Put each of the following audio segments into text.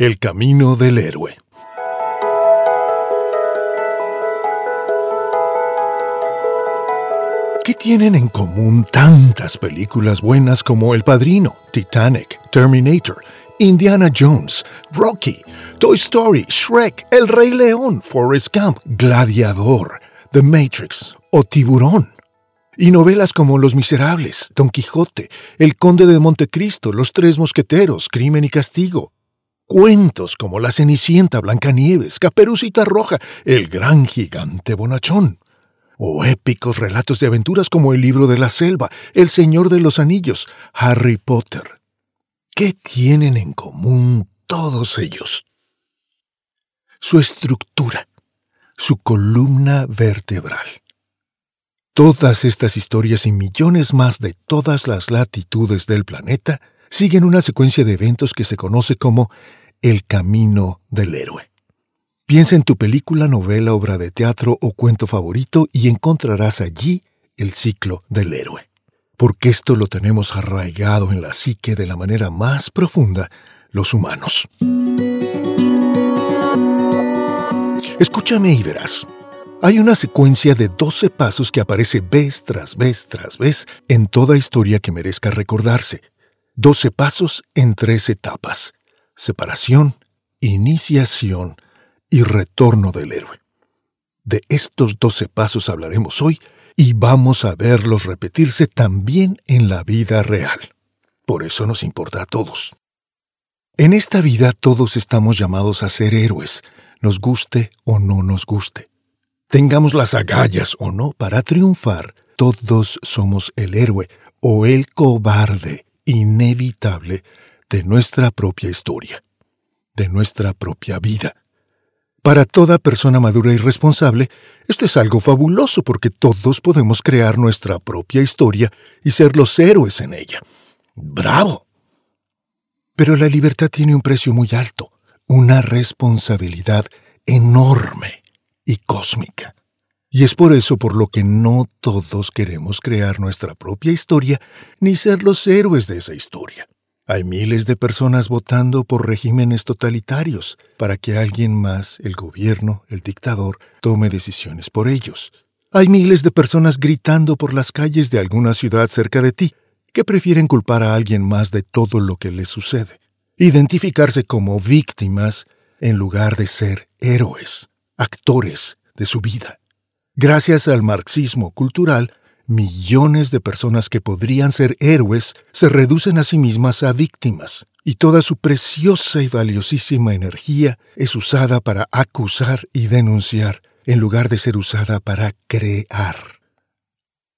El camino del héroe. ¿Qué tienen en común tantas películas buenas como El Padrino, Titanic, Terminator, Indiana Jones, Rocky, Toy Story, Shrek, El Rey León, Forrest Gump, Gladiador, The Matrix o Tiburón? Y novelas como Los Miserables, Don Quijote, El Conde de Montecristo, Los Tres Mosqueteros, Crimen y Castigo. Cuentos como La Cenicienta, Blancanieves, Caperucita Roja, El Gran Gigante Bonachón o épicos relatos de aventuras como El libro de la selva, El Señor de los Anillos, Harry Potter. ¿Qué tienen en común todos ellos? Su estructura, su columna vertebral. Todas estas historias y millones más de todas las latitudes del planeta siguen una secuencia de eventos que se conoce como el camino del héroe. Piensa en tu película, novela, obra de teatro o cuento favorito y encontrarás allí el ciclo del héroe. Porque esto lo tenemos arraigado en la psique de la manera más profunda los humanos. Escúchame y verás. Hay una secuencia de 12 pasos que aparece vez tras vez tras vez en toda historia que merezca recordarse. 12 pasos en tres etapas. Separación, iniciación, y retorno del héroe. De estos doce pasos hablaremos hoy y vamos a verlos repetirse también en la vida real. Por eso nos importa a todos. En esta vida todos estamos llamados a ser héroes, nos guste o no nos guste. Tengamos las agallas o no para triunfar, todos somos el héroe o el cobarde inevitable de nuestra propia historia, de nuestra propia vida. Para toda persona madura y responsable, esto es algo fabuloso porque todos podemos crear nuestra propia historia y ser los héroes en ella. ¡Bravo! Pero la libertad tiene un precio muy alto, una responsabilidad enorme y cósmica. Y es por eso por lo que no todos queremos crear nuestra propia historia ni ser los héroes de esa historia. Hay miles de personas votando por regímenes totalitarios para que alguien más, el gobierno, el dictador, tome decisiones por ellos. Hay miles de personas gritando por las calles de alguna ciudad cerca de ti que prefieren culpar a alguien más de todo lo que les sucede. Identificarse como víctimas en lugar de ser héroes, actores de su vida. Gracias al marxismo cultural, millones de personas que podrían ser héroes se reducen a sí mismas a víctimas, y toda su preciosa y valiosísima energía es usada para acusar y denunciar, en lugar de ser usada para crear.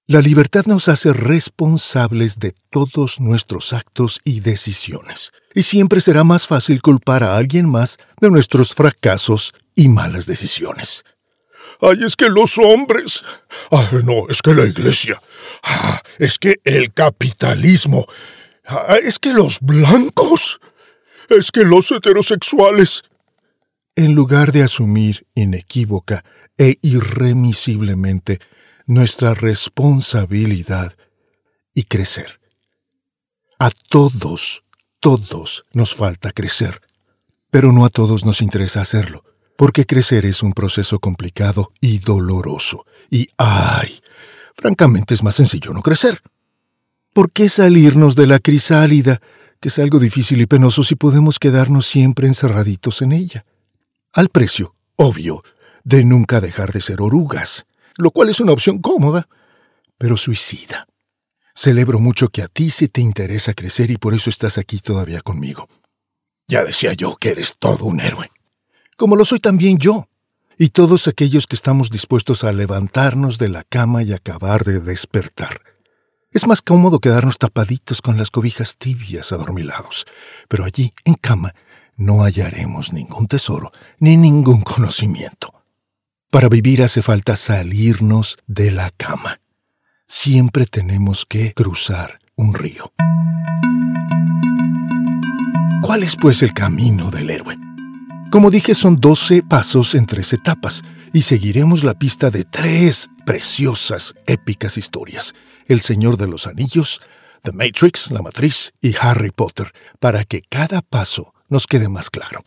La libertad nos hace responsables de todos nuestros actos y decisiones, y siempre será más fácil culpar a alguien más de nuestros fracasos y malas decisiones. Ay, es que los hombres. Ay, no, es que la iglesia. Ah, es que el capitalismo. Ah, es que los blancos. Es que los heterosexuales. En lugar de asumir inequívoca e irremisiblemente nuestra responsabilidad y crecer. A todos, todos nos falta crecer, pero no a todos nos interesa hacerlo porque crecer es un proceso complicado y doloroso. Y ¡ay! Francamente es más sencillo no crecer. ¿Por qué salirnos de la crisálida, que es algo difícil y penoso si podemos quedarnos siempre encerraditos en ella? Al precio, obvio, de nunca dejar de ser orugas, lo cual es una opción cómoda, pero suicida. Celebro mucho que a ti se te interesa crecer y por eso estás aquí todavía conmigo. Ya decía yo que eres todo un héroe como lo soy también yo, y todos aquellos que estamos dispuestos a levantarnos de la cama y acabar de despertar. Es más cómodo quedarnos tapaditos con las cobijas tibias adormilados, pero allí, en cama, no hallaremos ningún tesoro ni ningún conocimiento. Para vivir hace falta salirnos de la cama. Siempre tenemos que cruzar un río. ¿Cuál es pues el camino del héroe? Como dije, son 12 pasos en tres etapas y seguiremos la pista de tres preciosas, épicas historias. El Señor de los Anillos, The Matrix, La Matriz y Harry Potter, para que cada paso nos quede más claro.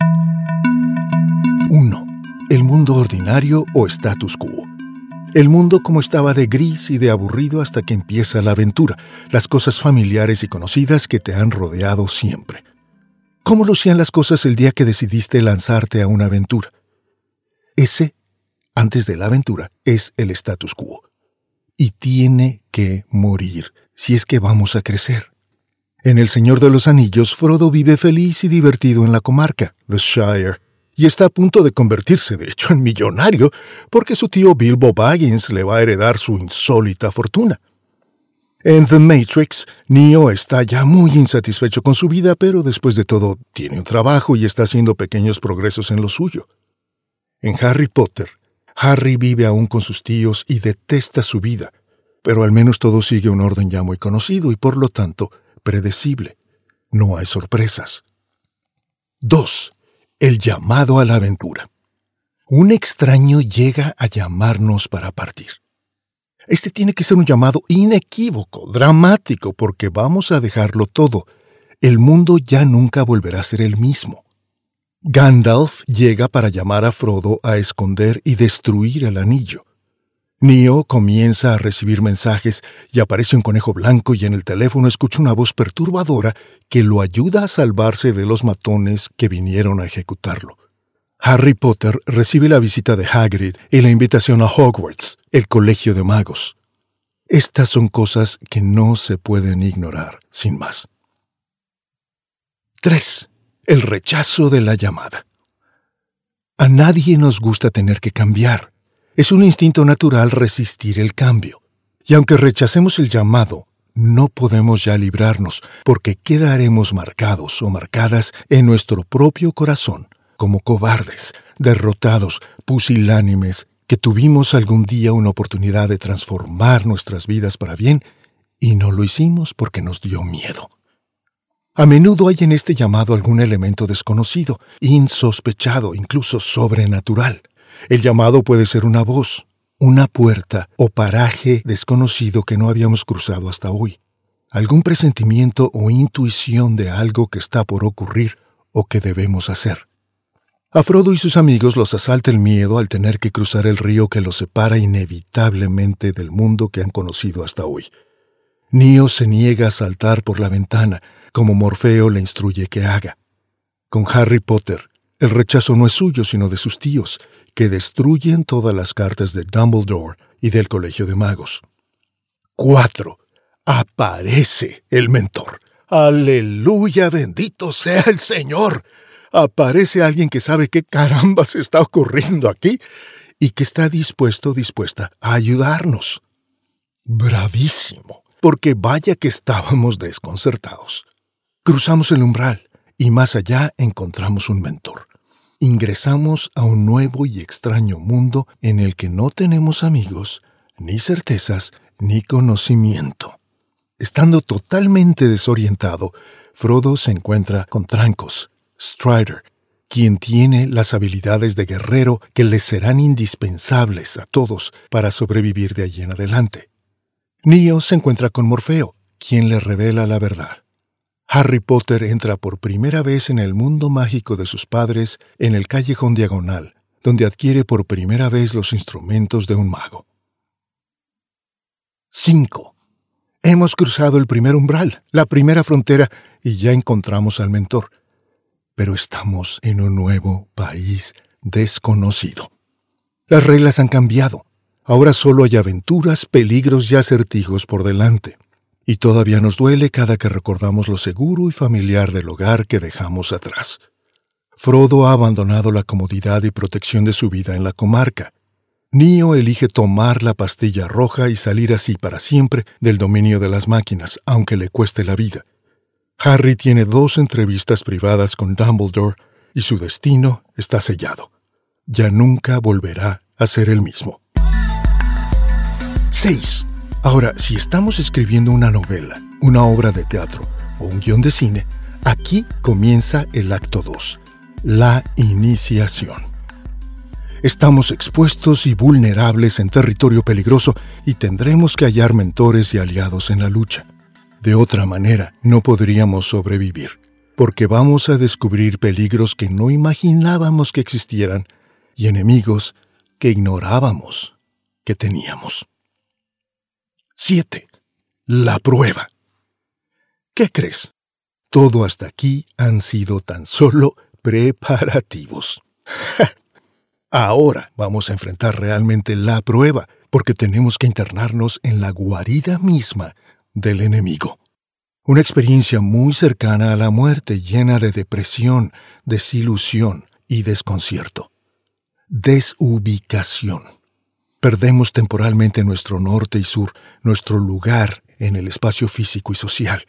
1. El mundo ordinario o status quo. El mundo como estaba de gris y de aburrido hasta que empieza la aventura, las cosas familiares y conocidas que te han rodeado siempre. ¿Cómo lucían las cosas el día que decidiste lanzarte a una aventura? Ese, antes de la aventura, es el status quo. Y tiene que morir si es que vamos a crecer. En El Señor de los Anillos, Frodo vive feliz y divertido en la comarca, The Shire, y está a punto de convertirse, de hecho, en millonario, porque su tío Bilbo Baggins le va a heredar su insólita fortuna. En The Matrix, Neo está ya muy insatisfecho con su vida, pero después de todo tiene un trabajo y está haciendo pequeños progresos en lo suyo. En Harry Potter, Harry vive aún con sus tíos y detesta su vida, pero al menos todo sigue un orden ya muy conocido y por lo tanto predecible. No hay sorpresas. 2 el llamado a la aventura. Un extraño llega a llamarnos para partir. Este tiene que ser un llamado inequívoco, dramático, porque vamos a dejarlo todo. El mundo ya nunca volverá a ser el mismo. Gandalf llega para llamar a Frodo a esconder y destruir el anillo. Neo comienza a recibir mensajes y aparece un conejo blanco y en el teléfono escucha una voz perturbadora que lo ayuda a salvarse de los matones que vinieron a ejecutarlo. Harry Potter recibe la visita de Hagrid y la invitación a Hogwarts, el colegio de magos. Estas son cosas que no se pueden ignorar, sin más. 3. El rechazo de la llamada. A nadie nos gusta tener que cambiar es un instinto natural resistir el cambio. Y aunque rechacemos el llamado, no podemos ya librarnos, porque quedaremos marcados o marcadas en nuestro propio corazón como cobardes, derrotados, pusilánimes, que tuvimos algún día una oportunidad de transformar nuestras vidas para bien y no lo hicimos porque nos dio miedo. A menudo hay en este llamado algún elemento desconocido, insospechado, incluso sobrenatural. El llamado puede ser una voz, una puerta o paraje desconocido que no habíamos cruzado hasta hoy. Algún presentimiento o intuición de algo que está por ocurrir o que debemos hacer. A Frodo y sus amigos los asalta el miedo al tener que cruzar el río que los separa inevitablemente del mundo que han conocido hasta hoy. Neo se niega a saltar por la ventana, como Morfeo le instruye que haga. Con Harry Potter, el rechazo no es suyo, sino de sus tíos, que destruyen todas las cartas de Dumbledore y del Colegio de Magos. 4. Aparece el mentor. Aleluya, bendito sea el Señor. Aparece alguien que sabe qué caramba se está ocurriendo aquí y que está dispuesto, dispuesta a ayudarnos. Bravísimo, porque vaya que estábamos desconcertados. Cruzamos el umbral y más allá encontramos un mentor ingresamos a un nuevo y extraño mundo en el que no tenemos amigos, ni certezas, ni conocimiento. Estando totalmente desorientado, Frodo se encuentra con Trancos, Strider, quien tiene las habilidades de guerrero que les serán indispensables a todos para sobrevivir de allí en adelante. Neo se encuentra con Morfeo, quien le revela la verdad. Harry Potter entra por primera vez en el mundo mágico de sus padres en el callejón diagonal, donde adquiere por primera vez los instrumentos de un mago. 5. Hemos cruzado el primer umbral, la primera frontera, y ya encontramos al mentor. Pero estamos en un nuevo país desconocido. Las reglas han cambiado. Ahora solo hay aventuras, peligros y acertijos por delante y todavía nos duele cada que recordamos lo seguro y familiar del hogar que dejamos atrás. Frodo ha abandonado la comodidad y protección de su vida en la comarca. Neo elige tomar la pastilla roja y salir así para siempre del dominio de las máquinas, aunque le cueste la vida. Harry tiene dos entrevistas privadas con Dumbledore y su destino está sellado. Ya nunca volverá a ser el mismo. 6. Ahora, si estamos escribiendo una novela, una obra de teatro o un guion de cine, aquí comienza el acto 2, la iniciación. Estamos expuestos y vulnerables en territorio peligroso y tendremos que hallar mentores y aliados en la lucha. De otra manera, no podríamos sobrevivir. porque vamos a descubrir peligros que no imaginábamos que existieran y enemigos que ignorábamos que teníamos. 7. La prueba. ¿Qué crees? Todo hasta aquí han sido tan solo preparativos. Ahora vamos a enfrentar realmente la prueba, porque tenemos que internarnos en la guarida misma del enemigo. Una experiencia muy cercana a la muerte, llena de depresión, desilusión y desconcierto. Desubicación. Perdemos temporalmente nuestro norte y sur, nuestro lugar en el espacio físico y social,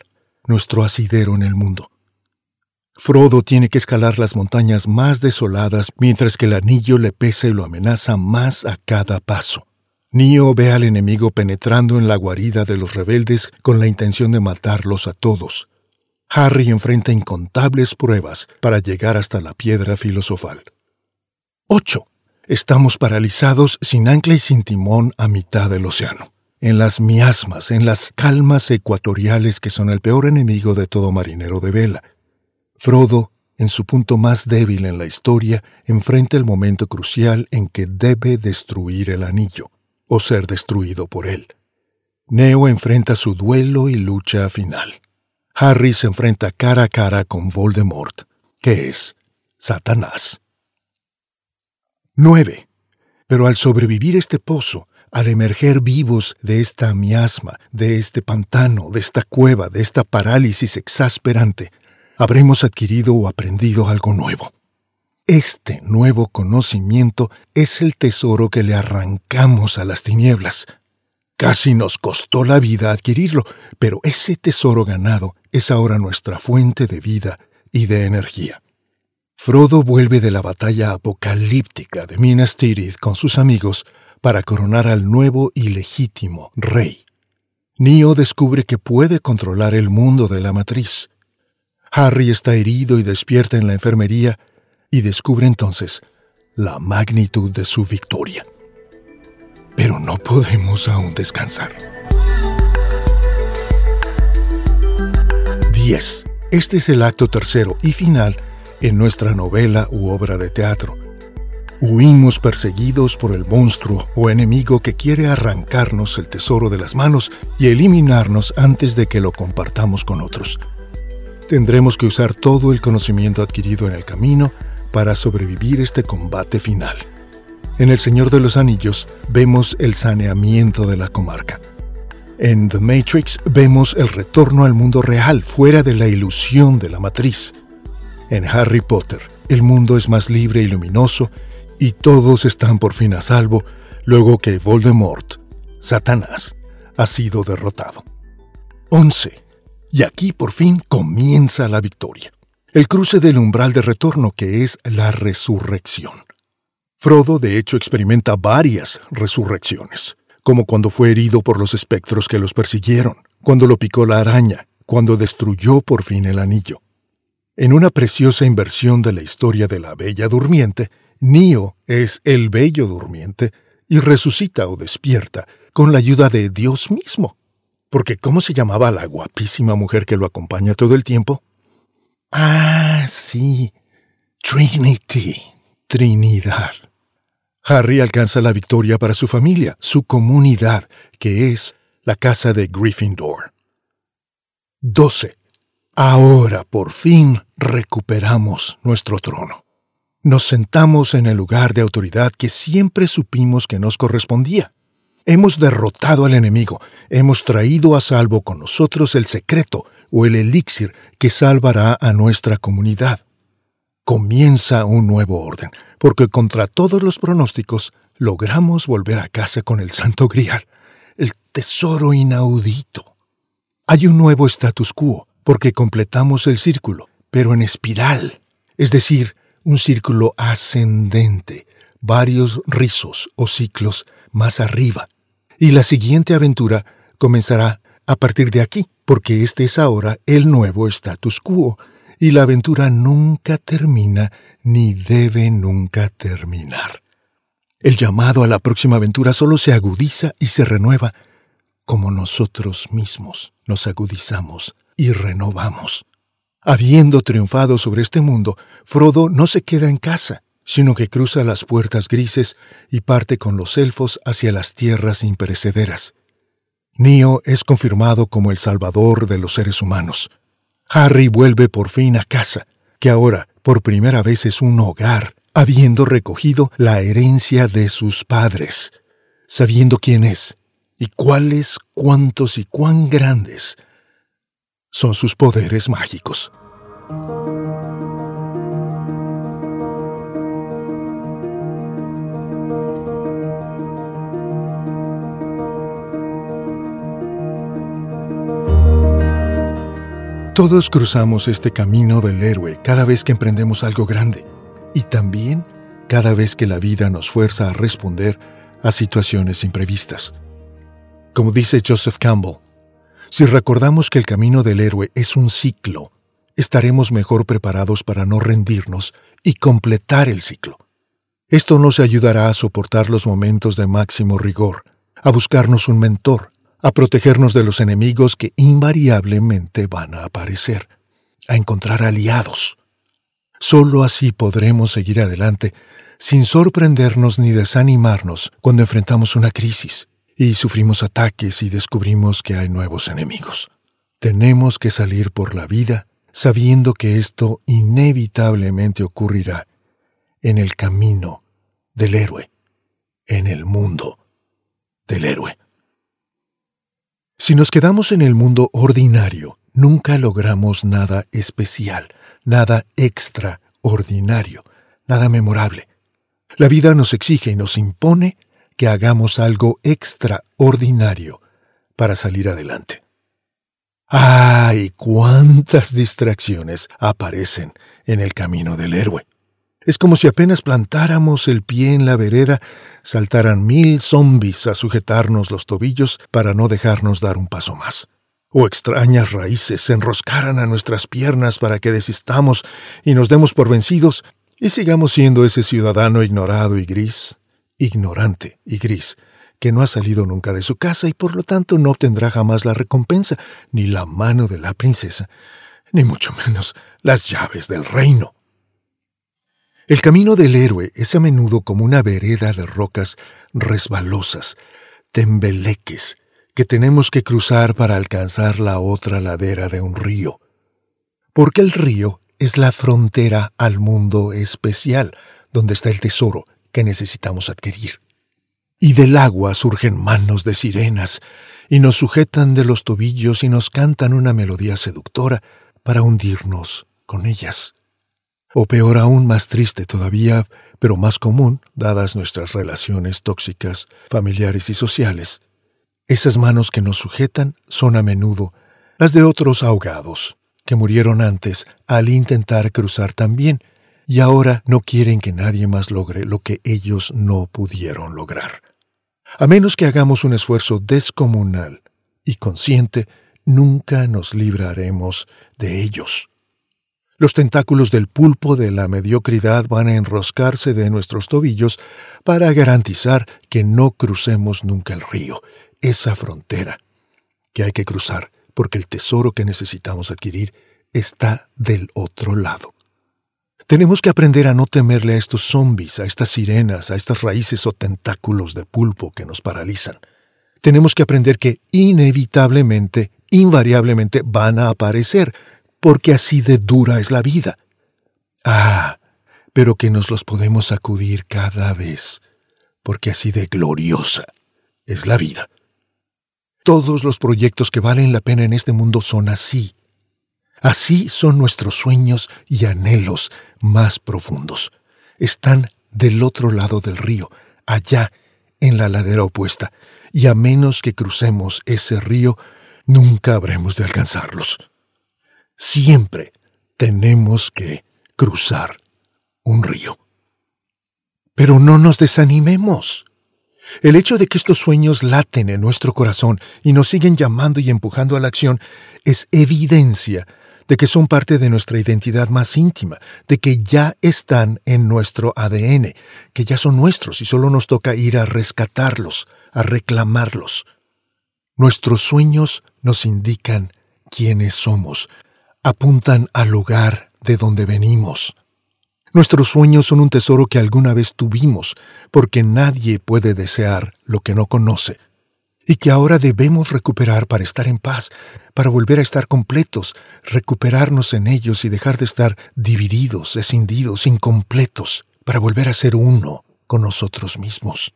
nuestro asidero en el mundo. Frodo tiene que escalar las montañas más desoladas mientras que el anillo le pesa y lo amenaza más a cada paso. Nio ve al enemigo penetrando en la guarida de los rebeldes con la intención de matarlos a todos. Harry enfrenta incontables pruebas para llegar hasta la piedra filosofal. 8. Estamos paralizados sin ancla y sin timón a mitad del océano. En las miasmas, en las calmas ecuatoriales que son el peor enemigo de todo marinero de vela. Frodo, en su punto más débil en la historia, enfrenta el momento crucial en que debe destruir el anillo o ser destruido por él. Neo enfrenta su duelo y lucha final. Harry se enfrenta cara a cara con Voldemort, que es Satanás. 9. Pero al sobrevivir este pozo, al emerger vivos de esta miasma, de este pantano, de esta cueva, de esta parálisis exasperante, habremos adquirido o aprendido algo nuevo. Este nuevo conocimiento es el tesoro que le arrancamos a las tinieblas. Casi nos costó la vida adquirirlo, pero ese tesoro ganado es ahora nuestra fuente de vida y de energía. Frodo vuelve de la batalla apocalíptica de Minas Tirith con sus amigos para coronar al nuevo y legítimo rey. Neo descubre que puede controlar el mundo de la matriz. Harry está herido y despierta en la enfermería y descubre entonces la magnitud de su victoria. Pero no podemos aún descansar. 10. Este es el acto tercero y final en nuestra novela u obra de teatro. Huimos perseguidos por el monstruo o enemigo que quiere arrancarnos el tesoro de las manos y eliminarnos antes de que lo compartamos con otros. Tendremos que usar todo el conocimiento adquirido en el camino para sobrevivir este combate final. En El Señor de los Anillos vemos el saneamiento de la comarca. En The Matrix vemos el retorno al mundo real, fuera de la ilusión de la matriz. En Harry Potter, el mundo es más libre y luminoso y todos están por fin a salvo luego que Voldemort, Satanás, ha sido derrotado. 11. Y aquí por fin comienza la victoria el cruce del umbral de retorno que es la resurrección. Frodo de hecho experimenta varias resurrecciones, como cuando fue herido por los espectros que los persiguieron, cuando lo picó la araña, cuando destruyó por fin el anillo. En una preciosa inversión de la historia de la Bella Durmiente, Nio es el Bello Durmiente y resucita o despierta con la ayuda de Dios mismo. Porque ¿cómo se llamaba la guapísima mujer que lo acompaña todo el tiempo? Ah, sí. Trinity. Trinidad. Harry alcanza la victoria para su familia, su comunidad, que es la casa de Gryffindor. 12. Ahora por fin recuperamos nuestro trono. Nos sentamos en el lugar de autoridad que siempre supimos que nos correspondía. Hemos derrotado al enemigo, hemos traído a salvo con nosotros el secreto o el elixir que salvará a nuestra comunidad. Comienza un nuevo orden, porque contra todos los pronósticos logramos volver a casa con el Santo Grial, el tesoro inaudito. Hay un nuevo status quo, porque completamos el círculo, pero en espiral, es decir, un círculo ascendente, varios rizos o ciclos más arriba, y la siguiente aventura comenzará a partir de aquí, porque este es ahora el nuevo status quo, y la aventura nunca termina ni debe nunca terminar. El llamado a la próxima aventura solo se agudiza y se renueva como nosotros mismos nos agudizamos y renovamos. Habiendo triunfado sobre este mundo, Frodo no se queda en casa, sino que cruza las puertas grises y parte con los elfos hacia las tierras imperecederas. Neo es confirmado como el salvador de los seres humanos. Harry vuelve por fin a casa, que ahora por primera vez es un hogar, habiendo recogido la herencia de sus padres, sabiendo quién es y cuáles, cuántos y cuán grandes son sus poderes mágicos. Todos cruzamos este camino del héroe cada vez que emprendemos algo grande y también cada vez que la vida nos fuerza a responder a situaciones imprevistas. Como dice Joseph Campbell, si recordamos que el camino del héroe es un ciclo, estaremos mejor preparados para no rendirnos y completar el ciclo. Esto nos ayudará a soportar los momentos de máximo rigor, a buscarnos un mentor, a protegernos de los enemigos que invariablemente van a aparecer, a encontrar aliados. Solo así podremos seguir adelante sin sorprendernos ni desanimarnos cuando enfrentamos una crisis y sufrimos ataques y descubrimos que hay nuevos enemigos. Tenemos que salir por la vida sabiendo que esto inevitablemente ocurrirá en el camino del héroe, en el mundo del héroe. Si nos quedamos en el mundo ordinario, nunca logramos nada especial, nada extraordinario, nada memorable. La vida nos exige y nos impone que hagamos algo extraordinario para salir adelante. ¡Ay! cuántas distracciones aparecen en el camino del héroe! Es como si apenas plantáramos el pie en la vereda, saltaran mil zombis a sujetarnos los tobillos para no dejarnos dar un paso más. O extrañas raíces se enroscaran a nuestras piernas para que desistamos y nos demos por vencidos y sigamos siendo ese ciudadano ignorado y gris, ignorante y gris, que no ha salido nunca de su casa y por lo tanto no obtendrá jamás la recompensa, ni la mano de la princesa, ni mucho menos las llaves del reino. El camino del héroe es a menudo como una vereda de rocas resbalosas, tembeleques, que tenemos que cruzar para alcanzar la otra ladera de un río. Porque el río es la frontera al mundo especial, donde está el tesoro que necesitamos adquirir. Y del agua surgen manos de sirenas, y nos sujetan de los tobillos y nos cantan una melodía seductora para hundirnos con ellas o peor aún más triste todavía, pero más común, dadas nuestras relaciones tóxicas, familiares y sociales. Esas manos que nos sujetan son a menudo las de otros ahogados, que murieron antes al intentar cruzar también, y ahora no quieren que nadie más logre lo que ellos no pudieron lograr. A menos que hagamos un esfuerzo descomunal y consciente, nunca nos libraremos de ellos. Los tentáculos del pulpo de la mediocridad van a enroscarse de nuestros tobillos para garantizar que no crucemos nunca el río, esa frontera que hay que cruzar, porque el tesoro que necesitamos adquirir está del otro lado. Tenemos que aprender a no temerle a estos zombies, a estas sirenas, a estas raíces o tentáculos de pulpo que nos paralizan. Tenemos que aprender que inevitablemente, invariablemente van a aparecer, porque así de dura es la vida. Ah, pero que nos los podemos acudir cada vez, porque así de gloriosa es la vida. Todos los proyectos que valen la pena en este mundo son así. Así son nuestros sueños y anhelos más profundos. Están del otro lado del río, allá en la ladera opuesta, y a menos que crucemos ese río, nunca habremos de alcanzarlos siempre tenemos que cruzar un río. Pero no nos desanimemos. El hecho de que estos sueños laten en nuestro corazón y nos siguen llamando y empujando a la acción es evidencia de que son parte de nuestra identidad más íntima, de que ya están en nuestro ADN, que ya son nuestros y solo nos toca ir a rescatarlos, a reclamarlos. Nuestros sueños nos indican quiénes somos, apuntan al lugar de donde venimos. Nuestros sueños son un tesoro que alguna vez tuvimos, porque nadie puede desear lo que no conoce, y que ahora debemos recuperar para estar en paz, para volver a estar completos, recuperarnos en ellos y dejar de estar divididos, escindidos, incompletos, para volver a ser uno con nosotros mismos.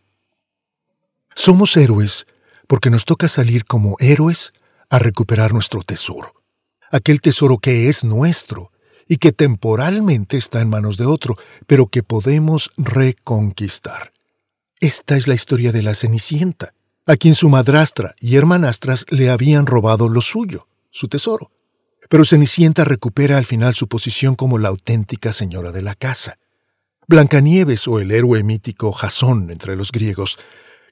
Somos héroes porque nos toca salir como héroes a recuperar nuestro tesoro, aquel tesoro que es nuestro y que temporalmente está en manos de otro, pero que podemos reconquistar. Esta es la historia de la Cenicienta, a quien su madrastra y hermanastras le habían robado lo suyo, su tesoro. Pero Cenicienta recupera al final su posición como la auténtica señora de la casa. Blancanieves o el héroe mítico Jasón entre los griegos,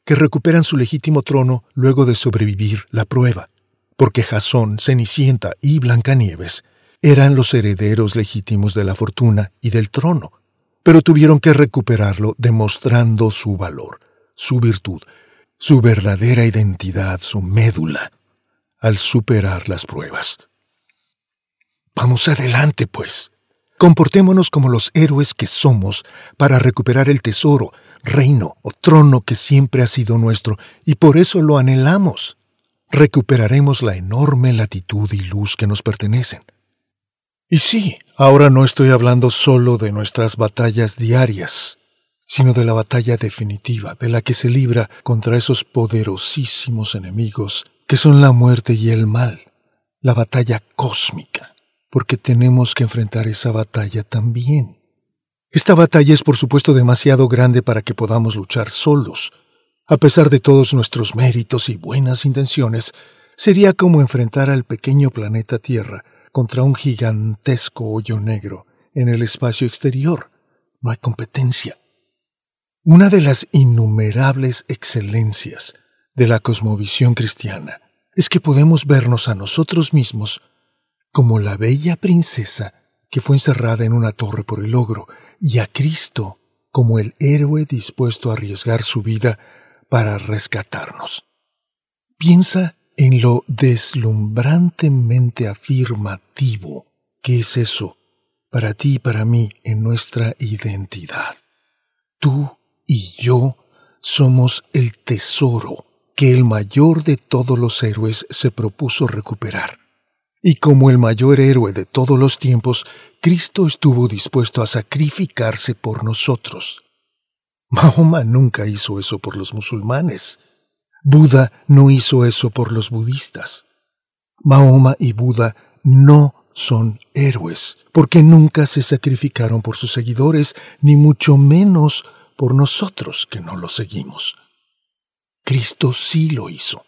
que recuperan su legítimo trono luego de sobrevivir la prueba, porque Jasón, Cenicienta y Blancanieves eran los herederos legítimos de la fortuna y del trono, pero tuvieron que recuperarlo demostrando su valor, su virtud, su verdadera identidad, su médula, al superar las pruebas. Vamos adelante, pues. Comportémonos como los héroes que somos para recuperar el tesoro, reino o trono que siempre ha sido nuestro y por eso lo anhelamos. Recuperaremos la enorme latitud y luz que nos pertenecen. Y sí, ahora no estoy hablando solo de nuestras batallas diarias, sino de la batalla definitiva, de la que se libra contra esos poderosísimos enemigos que son la muerte y el mal, la batalla cósmica, porque tenemos que enfrentar esa batalla también. Esta batalla es por supuesto demasiado grande para que podamos luchar solos. A pesar de todos nuestros méritos y buenas intenciones, sería como enfrentar al pequeño planeta Tierra contra un gigantesco hoyo negro en el espacio exterior. No hay competencia. Una de las innumerables excelencias de la cosmovisión cristiana es que podemos vernos a nosotros mismos como la bella princesa que fue encerrada en una torre por el ogro y a Cristo como el héroe dispuesto a arriesgar su vida para rescatarnos. Piensa en lo deslumbrantemente afirmativo que es eso para ti y para mí en nuestra identidad. Tú y yo somos el tesoro que el mayor de todos los héroes se propuso recuperar. Y como el mayor héroe de todos los tiempos, Cristo estuvo dispuesto a sacrificarse por nosotros. Mahoma nunca hizo eso por los musulmanes. Buda no hizo eso por los budistas. Mahoma y Buda no son héroes, porque nunca se sacrificaron por sus seguidores, ni mucho menos por nosotros que no lo seguimos. Cristo sí lo hizo,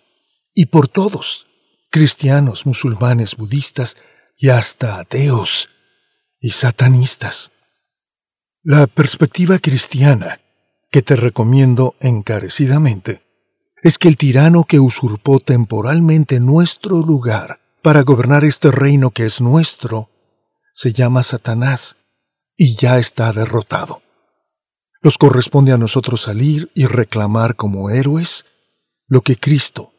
y por todos, cristianos, musulmanes, budistas y hasta ateos y satanistas. La perspectiva cristiana, que te recomiendo encarecidamente, es que el tirano que usurpó temporalmente nuestro lugar para gobernar este reino que es nuestro, se llama Satanás y ya está derrotado. Nos corresponde a nosotros salir y reclamar como héroes lo que Cristo,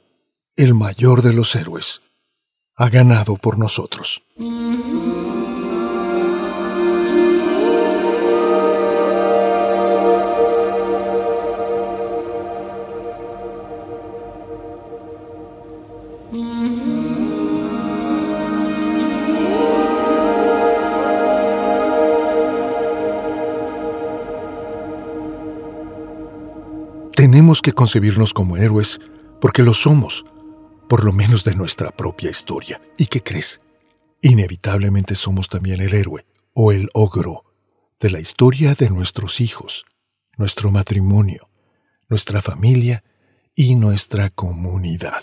el mayor de los héroes, ha ganado por nosotros. Tenemos que concebirnos como héroes porque lo somos, por lo menos de nuestra propia historia. ¿Y qué crees? Inevitablemente somos también el héroe o el ogro de la historia de nuestros hijos, nuestro matrimonio, nuestra familia y nuestra comunidad.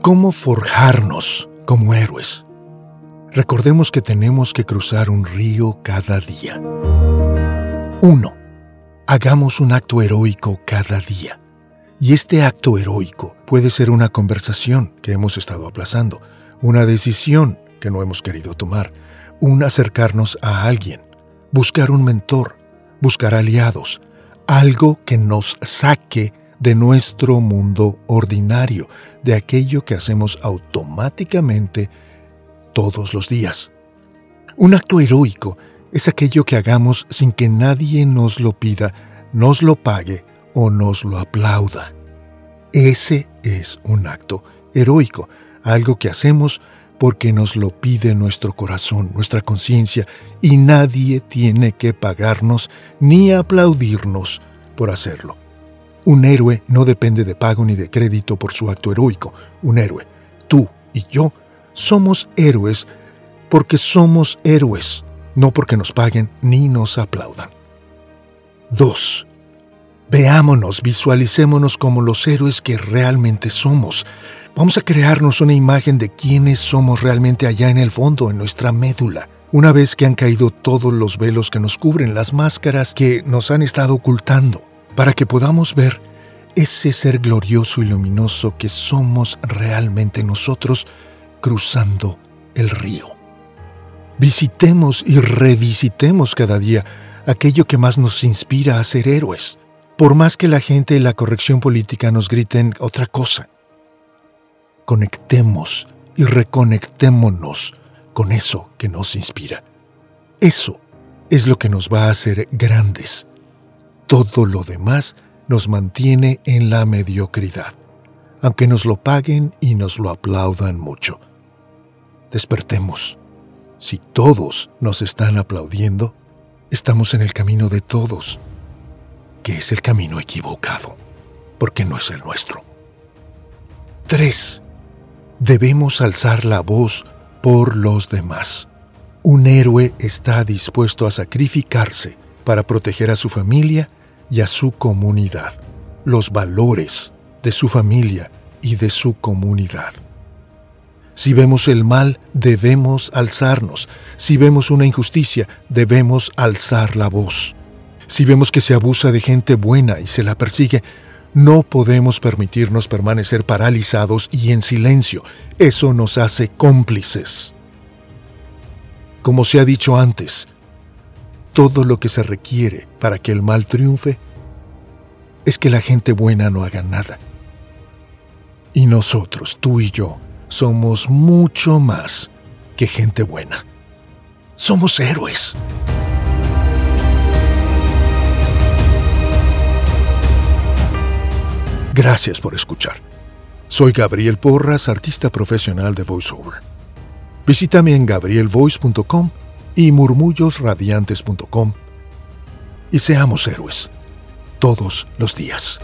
¿Cómo forjarnos como héroes? Recordemos que tenemos que cruzar un río cada día. 1. Hagamos un acto heroico cada día. Y este acto heroico puede ser una conversación que hemos estado aplazando, una decisión que no hemos querido tomar, un acercarnos a alguien, buscar un mentor, buscar aliados, algo que nos saque de nuestro mundo ordinario, de aquello que hacemos automáticamente todos los días. Un acto heroico es aquello que hagamos sin que nadie nos lo pida, nos lo pague o nos lo aplauda. Ese es un acto heroico, algo que hacemos porque nos lo pide nuestro corazón, nuestra conciencia, y nadie tiene que pagarnos ni aplaudirnos por hacerlo. Un héroe no depende de pago ni de crédito por su acto heroico. Un héroe, tú y yo, somos héroes porque somos héroes, no porque nos paguen ni nos aplaudan. 2. Veámonos, visualicémonos como los héroes que realmente somos. Vamos a crearnos una imagen de quiénes somos realmente allá en el fondo, en nuestra médula. Una vez que han caído todos los velos que nos cubren, las máscaras que nos han estado ocultando, para que podamos ver ese ser glorioso y luminoso que somos realmente nosotros cruzando el río. Visitemos y revisitemos cada día aquello que más nos inspira a ser héroes, por más que la gente y la corrección política nos griten otra cosa conectemos y reconectémonos con eso que nos inspira. Eso es lo que nos va a hacer grandes. Todo lo demás nos mantiene en la mediocridad, aunque nos lo paguen y nos lo aplaudan mucho. Despertemos. Si todos nos están aplaudiendo, estamos en el camino de todos, que es el camino equivocado, porque no es el nuestro. 3 debemos alzar la voz por los demás. Un héroe está dispuesto a sacrificarse para proteger a su familia y a su comunidad, los valores de su familia y de su comunidad. Si vemos el mal, debemos alzarnos. Si vemos una injusticia, debemos alzar la voz. Si vemos que se abusa de gente buena y se la persigue, no podemos permitirnos permanecer paralizados y en silencio. Eso nos hace cómplices. Como se ha dicho antes, todo lo que se requiere para que el mal triunfe es que la gente buena no haga nada. Y nosotros, tú y yo, somos mucho más que gente buena. Somos héroes. Gracias por escuchar. Soy Gabriel Porras, artista profesional de VoiceOver. Visítame en gabrielvoice.com y murmullosradiantes.com y seamos héroes todos los días.